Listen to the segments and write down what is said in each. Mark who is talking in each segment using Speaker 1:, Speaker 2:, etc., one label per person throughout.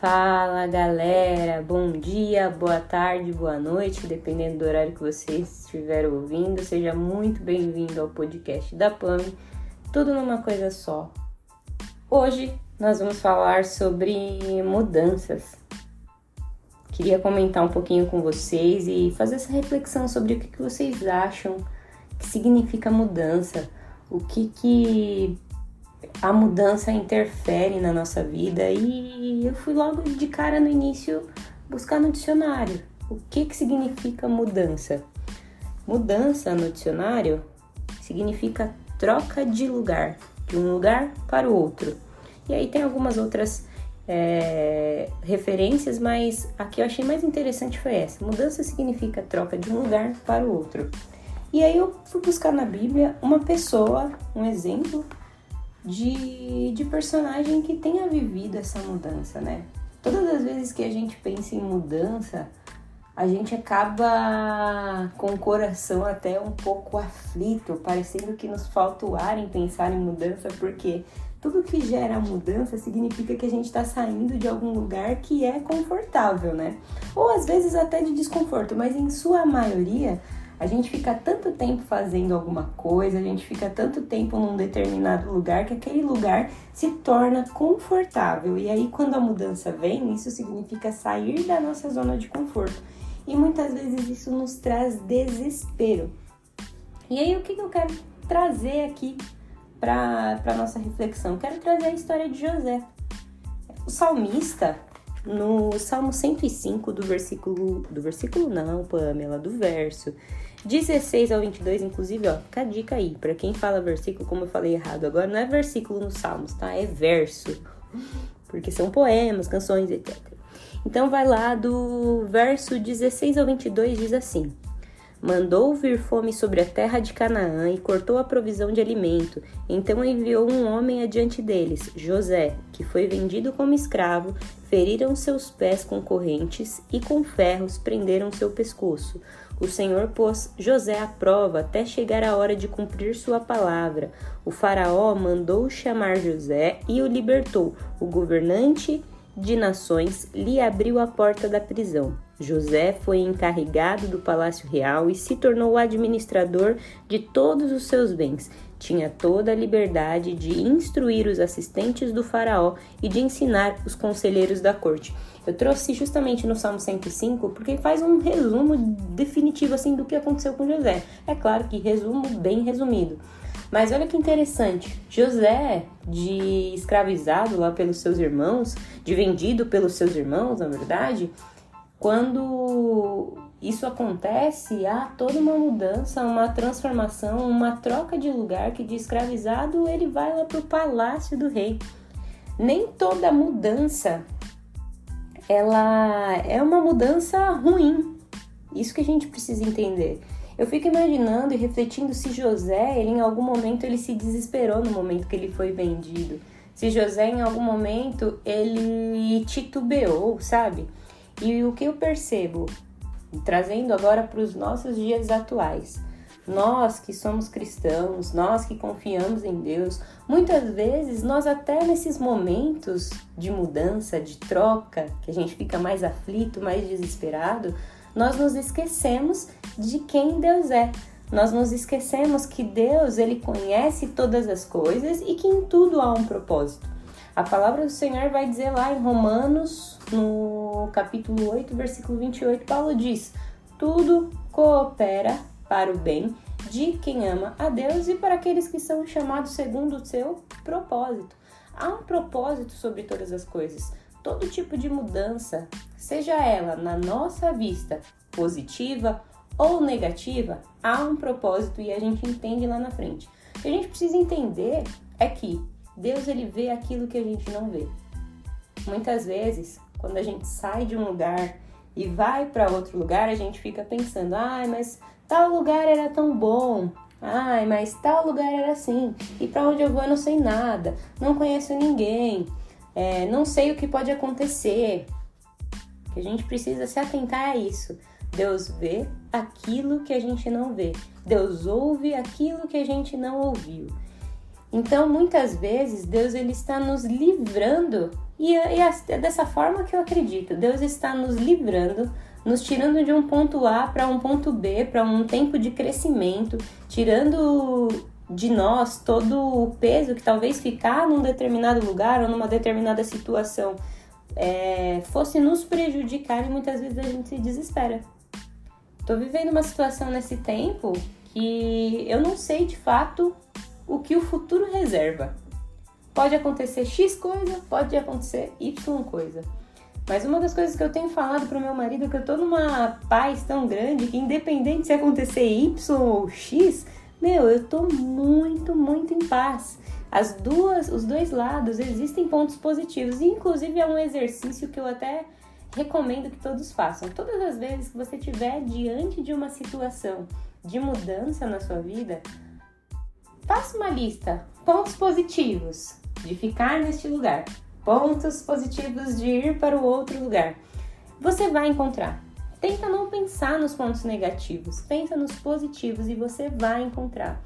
Speaker 1: Fala galera, bom dia, boa tarde, boa noite, dependendo do horário que você estiver ouvindo. Seja muito bem-vindo ao podcast da PAMI, tudo numa coisa só. Hoje nós vamos falar sobre mudanças. Queria comentar um pouquinho com vocês e fazer essa reflexão sobre o que vocês acham que significa mudança, o que que a mudança interfere na nossa vida e eu fui logo de cara no início buscar no dicionário o que, que significa mudança. Mudança no dicionário significa troca de lugar, de um lugar para o outro. E aí tem algumas outras é, referências, mas a que eu achei mais interessante foi essa. Mudança significa troca de um lugar para o outro. E aí eu fui buscar na Bíblia uma pessoa, um exemplo de, de personagem que tenha vivido essa mudança, né? Todas as vezes que a gente pensa em mudança, a gente acaba com o coração até um pouco aflito, parecendo que nos falta o ar em pensar em mudança, porque tudo que gera mudança significa que a gente está saindo de algum lugar que é confortável, né? Ou às vezes até de desconforto, mas em sua maioria a gente fica tanto tempo fazendo alguma coisa, a gente fica tanto tempo num determinado lugar que aquele lugar se torna confortável. E aí, quando a mudança vem, isso significa sair da nossa zona de conforto. E muitas vezes isso nos traz desespero. E aí, o que eu quero trazer aqui para nossa reflexão? Eu quero trazer a história de José. O salmista, no Salmo 105, do versículo. Do versículo não, Pamela, do verso 16 ao 22, inclusive, ó, fica a dica aí. Para quem fala versículo, como eu falei errado agora, não é versículo nos Salmos, tá? É verso. Porque são poemas, canções, etc. Então vai lá do verso 16 ao 22, diz assim: Mandou vir fome sobre a terra de Canaã e cortou a provisão de alimento. Então enviou um homem adiante deles, José, que foi vendido como escravo. Feriram seus pés com correntes e com ferros prenderam seu pescoço. O Senhor pôs José à prova até chegar a hora de cumprir sua palavra. O Faraó mandou chamar José e o libertou. O governante de nações lhe abriu a porta da prisão. José foi encarregado do palácio real e se tornou administrador de todos os seus bens. Tinha toda a liberdade de instruir os assistentes do faraó e de ensinar os conselheiros da corte. Eu trouxe justamente no Salmo 105 porque faz um resumo definitivo assim do que aconteceu com José. É claro que resumo bem resumido. Mas olha que interessante, José, de escravizado lá pelos seus irmãos, de vendido pelos seus irmãos, na verdade, quando isso acontece, há toda uma mudança, uma transformação, uma troca de lugar que de escravizado ele vai lá para o palácio do rei. Nem toda mudança ela é uma mudança ruim. Isso que a gente precisa entender. Eu fico imaginando e refletindo se José, ele em algum momento ele se desesperou no momento que ele foi vendido. Se José em algum momento ele titubeou, sabe? E o que eu percebo, trazendo agora para os nossos dias atuais, nós que somos cristãos, nós que confiamos em Deus, muitas vezes nós até nesses momentos de mudança, de troca, que a gente fica mais aflito, mais desesperado, nós nos esquecemos de quem Deus é. Nós nos esquecemos que Deus, ele conhece todas as coisas e que em tudo há um propósito. A palavra do Senhor vai dizer lá em Romanos, no capítulo 8, versículo 28, Paulo diz: "Tudo coopera para o bem de quem ama a Deus e para aqueles que são chamados segundo o seu propósito. Há um propósito sobre todas as coisas. Todo tipo de mudança, seja ela na nossa vista positiva ou negativa, há um propósito e a gente entende lá na frente. O que a gente precisa entender é que Deus ele vê aquilo que a gente não vê. Muitas vezes, quando a gente sai de um lugar e vai para outro lugar, a gente fica pensando: "Ai, mas Tal lugar era tão bom. Ai, mas tal lugar era assim. E para onde eu vou eu não sei nada. Não conheço ninguém. É, não sei o que pode acontecer. Que a gente precisa se atentar a isso. Deus vê aquilo que a gente não vê. Deus ouve aquilo que a gente não ouviu. Então, muitas vezes, Deus ele está nos livrando, e é, dessa forma que eu acredito. Deus está nos livrando, nos tirando de um ponto A para um ponto B, para um tempo de crescimento, tirando de nós todo o peso que talvez ficar num determinado lugar ou numa determinada situação é, fosse nos prejudicar e muitas vezes a gente se desespera. Tô vivendo uma situação nesse tempo que eu não sei de fato o que o futuro reserva. Pode acontecer X coisa, pode acontecer Y coisa. Mas uma das coisas que eu tenho falado pro meu marido é que eu tô numa paz tão grande que independente se acontecer Y ou X, meu, eu tô muito, muito em paz. As duas, os dois lados existem pontos positivos, e inclusive é um exercício que eu até recomendo que todos façam. Todas as vezes que você estiver diante de uma situação de mudança na sua vida, faça uma lista, pontos positivos de ficar neste lugar, pontos positivos de ir para o outro lugar. Você vai encontrar. Tenta não pensar nos pontos negativos, pensa nos positivos e você vai encontrar.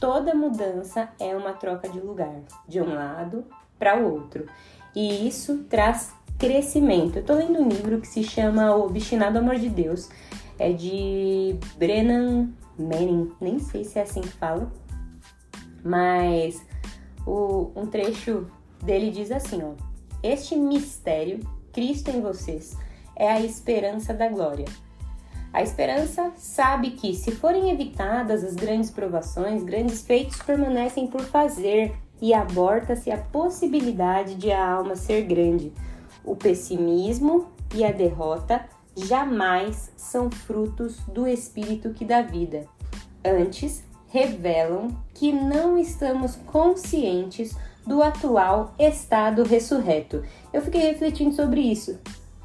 Speaker 1: Toda mudança é uma troca de lugar, de um lado para o outro. E isso traz crescimento. Eu tô lendo um livro que se chama O Obstinado Amor de Deus. É de Brennan Manning, nem sei se é assim que fala, mas o, um trecho dele diz assim, ó: Este mistério, Cristo em vocês, é a esperança da glória. A esperança sabe que, se forem evitadas as grandes provações, grandes feitos permanecem por fazer e aborta-se a possibilidade de a alma ser grande. O pessimismo e a derrota jamais são frutos do espírito que dá vida. Antes, revelam que não estamos conscientes do atual estado ressurreto. Eu fiquei refletindo sobre isso.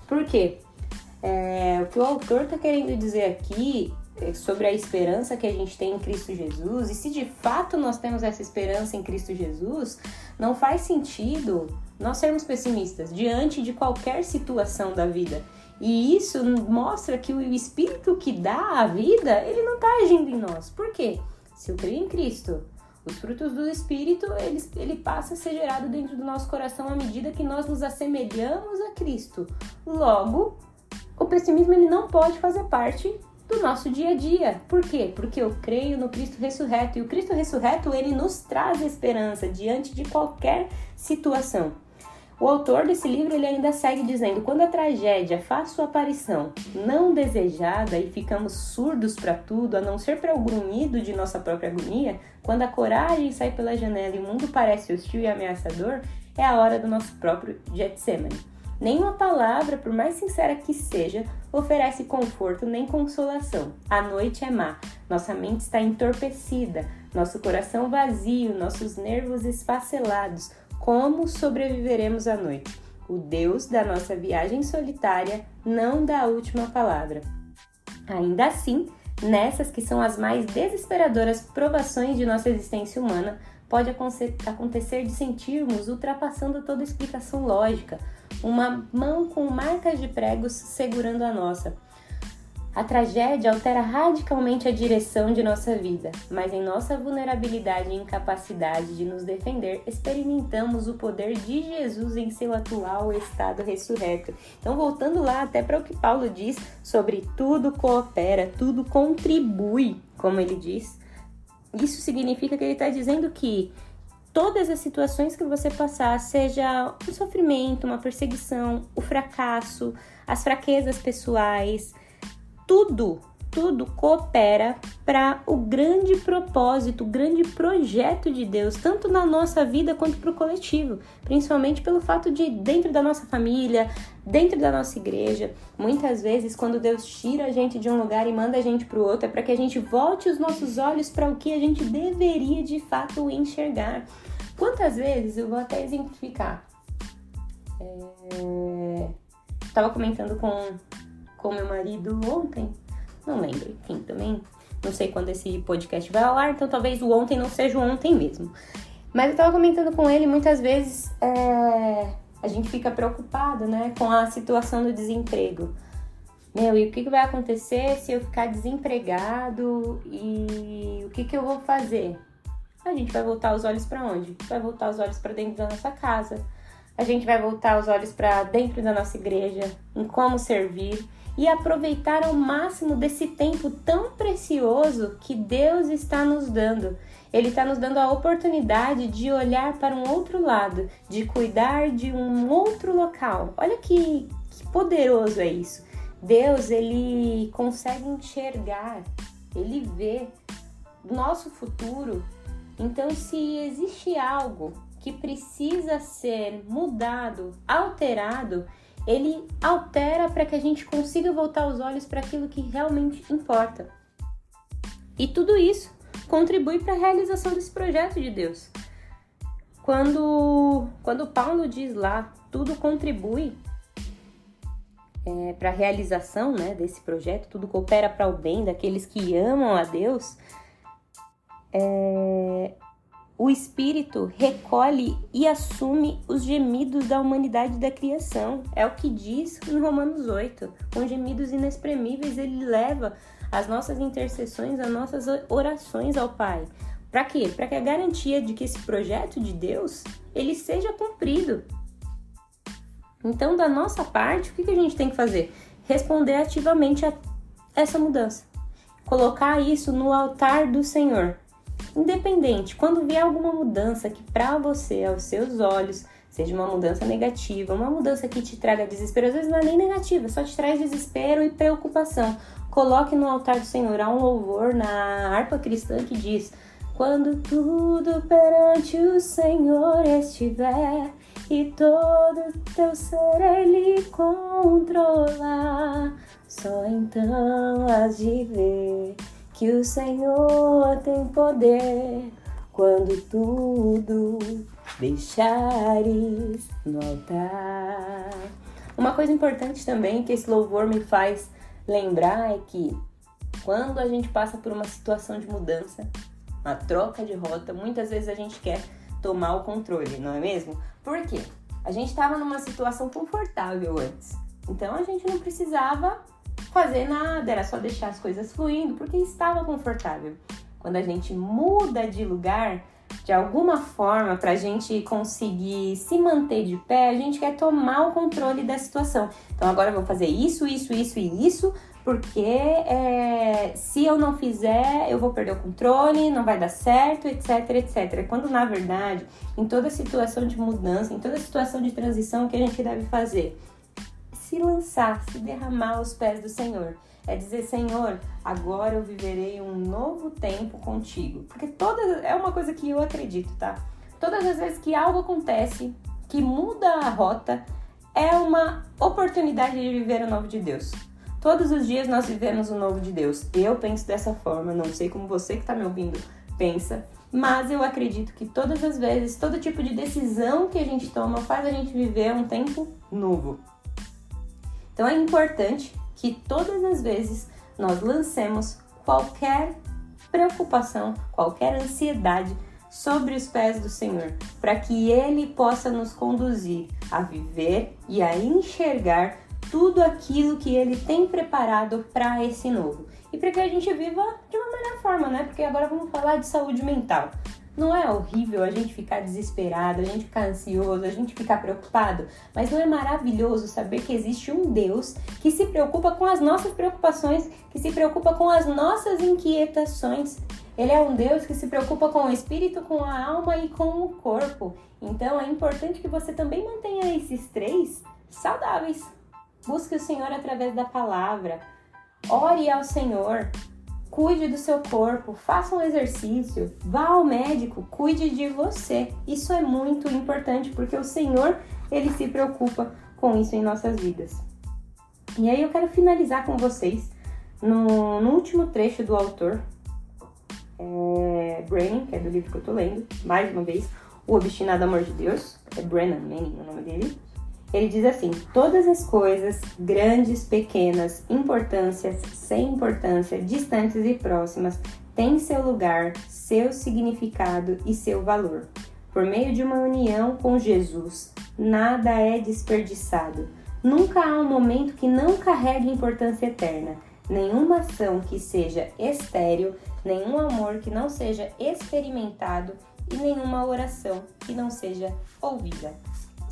Speaker 1: Por quê? É, o que o autor está querendo dizer aqui é sobre a esperança que a gente tem em Cristo Jesus, e se de fato nós temos essa esperança em Cristo Jesus, não faz sentido nós sermos pessimistas diante de qualquer situação da vida. E isso mostra que o Espírito que dá a vida, ele não está agindo em nós. Por quê? Se eu creio em Cristo, os frutos do Espírito, ele, ele passa a ser gerado dentro do nosso coração à medida que nós nos assemelhamos a Cristo. Logo, o pessimismo ele não pode fazer parte do nosso dia a dia. Por quê? Porque eu creio no Cristo ressurreto e o Cristo ressurreto ele nos traz esperança diante de qualquer situação. O autor desse livro ele ainda segue dizendo: quando a tragédia faz sua aparição não desejada e ficamos surdos para tudo, a não ser para o grunhido de nossa própria agonia, quando a coragem sai pela janela e o mundo parece hostil e ameaçador, é a hora do nosso próprio Getsemane. Nenhuma palavra, por mais sincera que seja, oferece conforto nem consolação. A noite é má, nossa mente está entorpecida, nosso coração vazio, nossos nervos esfacelados. Como sobreviveremos à noite? O Deus da nossa viagem solitária não dá a última palavra. Ainda assim, nessas que são as mais desesperadoras provações de nossa existência humana, pode acontecer de sentirmos ultrapassando toda explicação lógica, uma mão com marcas de pregos segurando a nossa. A tragédia altera radicalmente a direção de nossa vida, mas em nossa vulnerabilidade e incapacidade de nos defender, experimentamos o poder de Jesus em seu atual estado ressurreto. Então, voltando lá até para o que Paulo diz sobre tudo coopera, tudo contribui, como ele diz. Isso significa que ele está dizendo que todas as situações que você passar, seja um sofrimento, uma perseguição, o fracasso, as fraquezas pessoais, tudo, tudo coopera para o grande propósito, o grande projeto de Deus, tanto na nossa vida quanto para o coletivo, principalmente pelo fato de dentro da nossa família, dentro da nossa igreja, muitas vezes quando Deus tira a gente de um lugar e manda a gente para o outro, é para que a gente volte os nossos olhos para o que a gente deveria de fato enxergar. Quantas vezes eu vou até exemplificar? É... Tava comentando com com meu marido ontem, não lembro, enfim, também não sei quando esse podcast vai ao ar, então talvez o ontem não seja o ontem mesmo. Mas eu tava comentando com ele, muitas vezes é, a gente fica preocupado, né, com a situação do desemprego. Meu, e o que, que vai acontecer se eu ficar desempregado e o que, que eu vou fazer? a gente vai voltar os olhos para onde? Vai voltar os olhos para dentro da nossa casa. A gente vai voltar os olhos para dentro da nossa igreja, em como servir e aproveitar ao máximo desse tempo tão precioso que Deus está nos dando. Ele está nos dando a oportunidade de olhar para um outro lado, de cuidar de um outro local. Olha que, que poderoso é isso. Deus, ele consegue enxergar, ele vê nosso futuro. Então, se existe algo que precisa ser mudado, alterado, ele altera para que a gente consiga voltar os olhos para aquilo que realmente importa. E tudo isso contribui para a realização desse projeto de Deus. Quando, quando Paulo diz lá, tudo contribui é, para a realização né, desse projeto, tudo coopera para o bem daqueles que amam a Deus, é, o Espírito recolhe e assume os gemidos da humanidade da criação. É o que diz em Romanos 8. Com gemidos inexprimíveis, ele leva as nossas intercessões, as nossas orações ao Pai. Para quê? Para que a garantia de que esse projeto de Deus ele seja cumprido. Então, da nossa parte, o que a gente tem que fazer? Responder ativamente a essa mudança. Colocar isso no altar do Senhor. Independente, quando vier alguma mudança que para você, aos seus olhos, seja uma mudança negativa, uma mudança que te traga desespero, às vezes não é nem negativa, só te traz desespero e preocupação. Coloque no altar do Senhor há um louvor na harpa cristã que diz: Quando tudo perante o Senhor estiver e todo teu ser ele controlar, só então has de ver que o Senhor tem poder quando tudo deixares no altar. Uma coisa importante também que esse louvor me faz lembrar é que quando a gente passa por uma situação de mudança, uma troca de rota, muitas vezes a gente quer tomar o controle, não é mesmo? Por quê? A gente estava numa situação confortável antes, então a gente não precisava fazer nada, era só deixar as coisas fluindo, porque estava confortável. Quando a gente muda de lugar, de alguma forma, para a gente conseguir se manter de pé, a gente quer tomar o controle da situação. Então agora eu vou fazer isso, isso, isso e isso, porque é, se eu não fizer, eu vou perder o controle, não vai dar certo, etc, etc. Quando na verdade, em toda situação de mudança, em toda situação de transição, o que a gente deve fazer? Se lançar, se derramar aos pés do Senhor. É dizer, Senhor, agora eu viverei um novo tempo contigo. Porque toda é uma coisa que eu acredito, tá? Todas as vezes que algo acontece que muda a rota, é uma oportunidade de viver o novo de Deus. Todos os dias nós vivemos o novo de Deus. Eu penso dessa forma, não sei como você que está me ouvindo pensa, mas eu acredito que todas as vezes, todo tipo de decisão que a gente toma faz a gente viver um tempo novo. Então é importante que todas as vezes nós lancemos qualquer preocupação, qualquer ansiedade sobre os pés do Senhor, para que Ele possa nos conduzir a viver e a enxergar tudo aquilo que Ele tem preparado para esse novo. E para que a gente viva de uma melhor forma, né? Porque agora vamos falar de saúde mental. Não é horrível a gente ficar desesperado, a gente ficar ansioso, a gente ficar preocupado, mas não é maravilhoso saber que existe um Deus que se preocupa com as nossas preocupações, que se preocupa com as nossas inquietações. Ele é um Deus que se preocupa com o espírito, com a alma e com o corpo. Então é importante que você também mantenha esses três saudáveis. Busque o Senhor através da palavra. Ore ao Senhor, Cuide do seu corpo, faça um exercício, vá ao médico, cuide de você. Isso é muito importante porque o Senhor, ele se preocupa com isso em nossas vidas. E aí eu quero finalizar com vocês no, no último trecho do autor, é, Brennan, que é do livro que eu tô lendo, mais uma vez, O Obstinado Amor de Deus, é Brennan Manning o nome dele. Ele diz assim: todas as coisas, grandes, pequenas, importâncias, sem importância, distantes e próximas, têm seu lugar, seu significado e seu valor. Por meio de uma união com Jesus, nada é desperdiçado. Nunca há um momento que não carregue importância eterna. Nenhuma ação que seja estéril nenhum amor que não seja experimentado e nenhuma oração que não seja ouvida.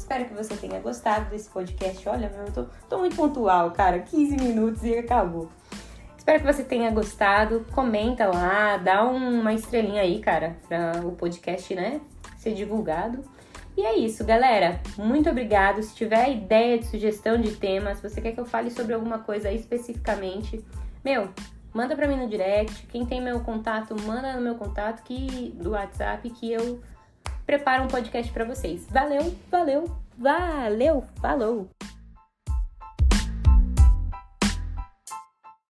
Speaker 1: Espero que você tenha gostado desse podcast. Olha, eu tô, tô muito pontual, cara. 15 minutos e acabou. Espero que você tenha gostado. Comenta lá, dá uma estrelinha aí, cara, para o podcast, né, ser divulgado. E é isso, galera. Muito obrigado. Se tiver ideia de sugestão de tema, se você quer que eu fale sobre alguma coisa especificamente, meu, manda para mim no direct. Quem tem meu contato, manda no meu contato que do WhatsApp que eu preparo um podcast para vocês. Valeu, valeu, valeu, falou.